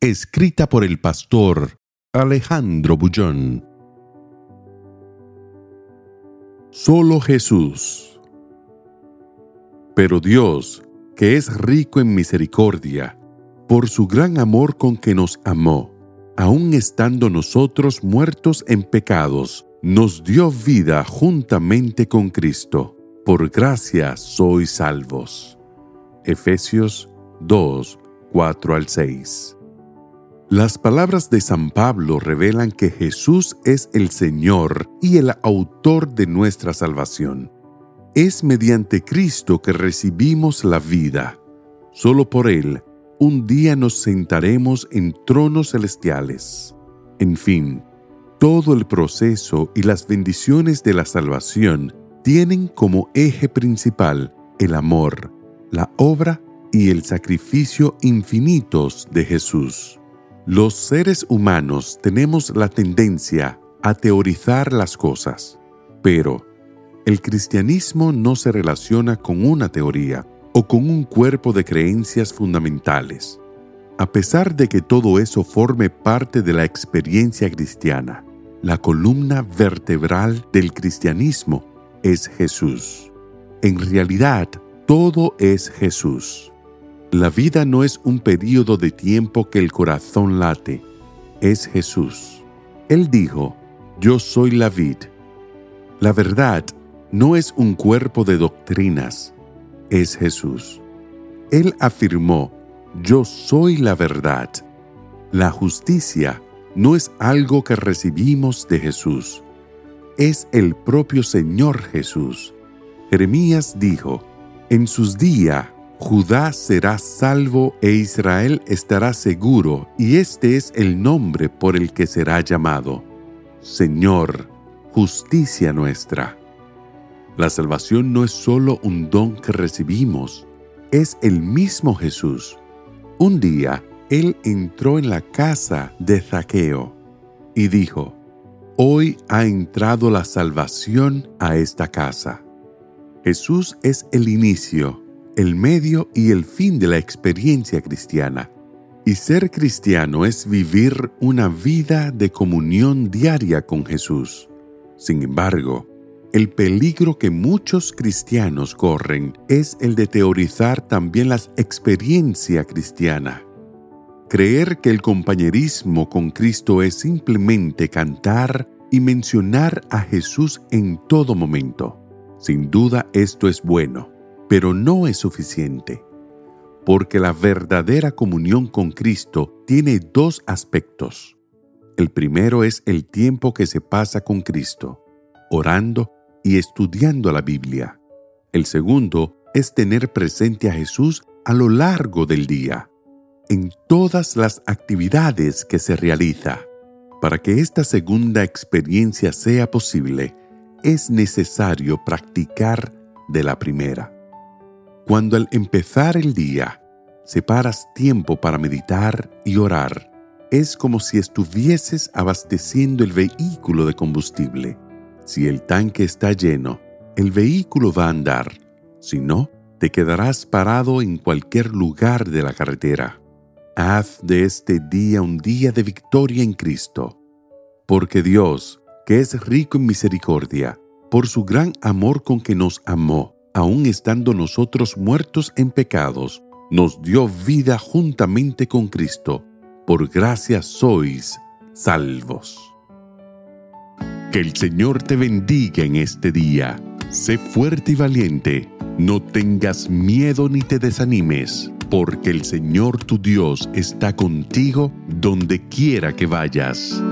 Escrita por el pastor Alejandro Bullón. Solo Jesús. Pero Dios, que es rico en misericordia, por su gran amor con que nos amó, aun estando nosotros muertos en pecados, nos dio vida juntamente con Cristo. Por gracia sois salvos. Efesios 2, 4 al 6. Las palabras de San Pablo revelan que Jesús es el Señor y el autor de nuestra salvación. Es mediante Cristo que recibimos la vida. Solo por Él, un día nos sentaremos en tronos celestiales. En fin, todo el proceso y las bendiciones de la salvación tienen como eje principal el amor, la obra y el sacrificio infinitos de Jesús. Los seres humanos tenemos la tendencia a teorizar las cosas, pero el cristianismo no se relaciona con una teoría o con un cuerpo de creencias fundamentales. A pesar de que todo eso forme parte de la experiencia cristiana, la columna vertebral del cristianismo es Jesús. En realidad, todo es Jesús. La vida no es un periodo de tiempo que el corazón late, es Jesús. Él dijo, yo soy la vid. La verdad no es un cuerpo de doctrinas, es Jesús. Él afirmó, yo soy la verdad. La justicia no es algo que recibimos de Jesús, es el propio Señor Jesús. Jeremías dijo, en sus días Judá será salvo e Israel estará seguro, y este es el nombre por el que será llamado. Señor, justicia nuestra. La salvación no es solo un don que recibimos, es el mismo Jesús. Un día, Él entró en la casa de Zaqueo y dijo, Hoy ha entrado la salvación a esta casa. Jesús es el inicio el medio y el fin de la experiencia cristiana. Y ser cristiano es vivir una vida de comunión diaria con Jesús. Sin embargo, el peligro que muchos cristianos corren es el de teorizar también la experiencia cristiana. Creer que el compañerismo con Cristo es simplemente cantar y mencionar a Jesús en todo momento. Sin duda esto es bueno pero no es suficiente, porque la verdadera comunión con Cristo tiene dos aspectos. El primero es el tiempo que se pasa con Cristo, orando y estudiando la Biblia. El segundo es tener presente a Jesús a lo largo del día, en todas las actividades que se realiza. Para que esta segunda experiencia sea posible, es necesario practicar de la primera. Cuando al empezar el día separas tiempo para meditar y orar, es como si estuvieses abasteciendo el vehículo de combustible. Si el tanque está lleno, el vehículo va a andar. Si no, te quedarás parado en cualquier lugar de la carretera. Haz de este día un día de victoria en Cristo, porque Dios, que es rico en misericordia, por su gran amor con que nos amó, aun estando nosotros muertos en pecados, nos dio vida juntamente con Cristo. Por gracia sois salvos. Que el Señor te bendiga en este día. Sé fuerte y valiente. No tengas miedo ni te desanimes, porque el Señor tu Dios está contigo donde quiera que vayas.